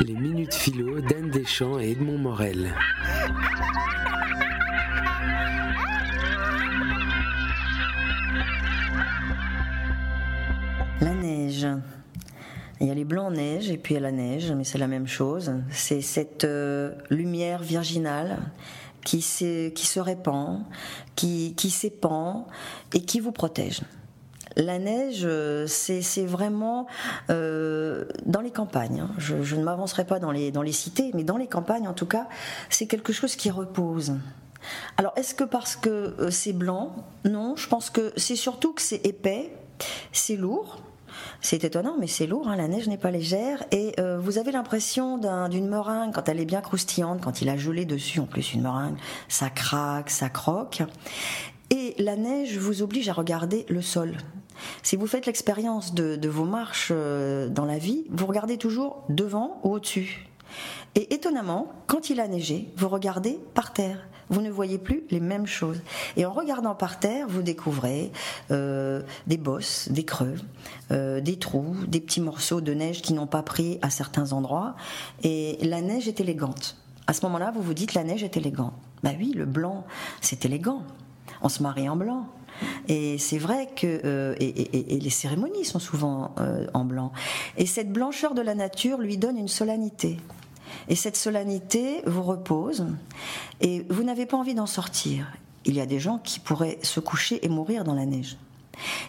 Les minutes philo d'Anne Deschamps et Edmond Morel. La neige. Il y a les blancs en neige et puis il y a la neige, mais c'est la même chose. C'est cette euh, lumière virginale qui, se répand, qui s'épand et qui vous protège. La neige, euh, c'est vraiment euh, dans les campagnes. hein. Je, ne m'avancerai pas dans les, cités, mais dans les campagnes, en tout cas, c'est quelque chose qui repose. Alors, est-ce que parce que euh, c'est blanc? Non, je pense que c'est surtout que c'est épais, c'est lourd. C'est étonnant, mais c'est lourd, hein, la neige n'est pas légère. Et vous avez l'impression d'un- d'une meringue quand elle est bien croustillante, quand il a gelé dessus, en plus une meringue, ça craque, ça croque. Et la neige vous oblige à regarder le sol. Si vous faites l'expérience de, vos marches euh, dans la vie, vous regardez toujours devant ou au-dessus. Et étonnamment, quand il a neigé, vous regardez par terre. Vous ne voyez plus les mêmes choses. Et en regardant par terre, vous découvrez euh, des bosses, des creux, euh, des trous, des petits morceaux de neige qui n'ont pas pris à certains endroits. Et la neige est élégante. À ce moment-là, vous vous dites la neige est élégante. Bah oui, le blanc, c'est élégant. On se marie en blanc. Et c'est vrai que euh, et, les cérémonies sont souvent euh, en blanc. Et cette blancheur de la nature lui donne une solennité. Et cette solennité vous repose et vous n'avez pas envie d'en sortir. Il y a des gens qui pourraient se coucher et mourir dans la neige.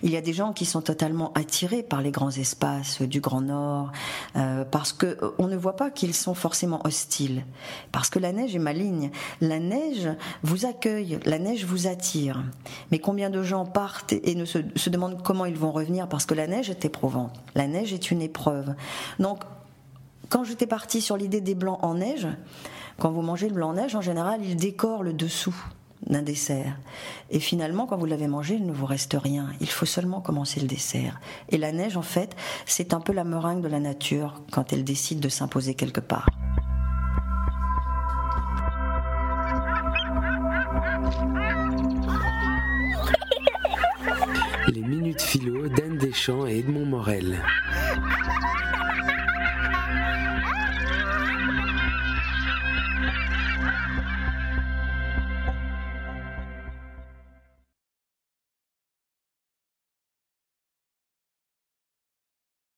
Il y a des gens qui sont totalement attirés par les grands espaces du Grand Nord, euh, parce que euh, on ne voit pas qu'ils sont forcément hostiles, parce que la neige est maligne. La neige vous accueille, la neige vous attire. Mais combien de gens partent et se demandent comment ils vont revenir parce que la neige est éprouvante. La neige est une épreuve. Donc quand j'étais partie sur l'idée des blancs en neige, quand vous mangez le blanc en neige, en général, il décore le dessous d'un dessert. Et finalement, quand vous l'avez mangé, il ne vous reste rien. Il faut seulement commencer le dessert. Et la neige, en fait, c'est un peu la meringue de la nature quand elle décide de s'imposer quelque part. Les Minutes Philo d'Anne Deschamps et Edmond Morel.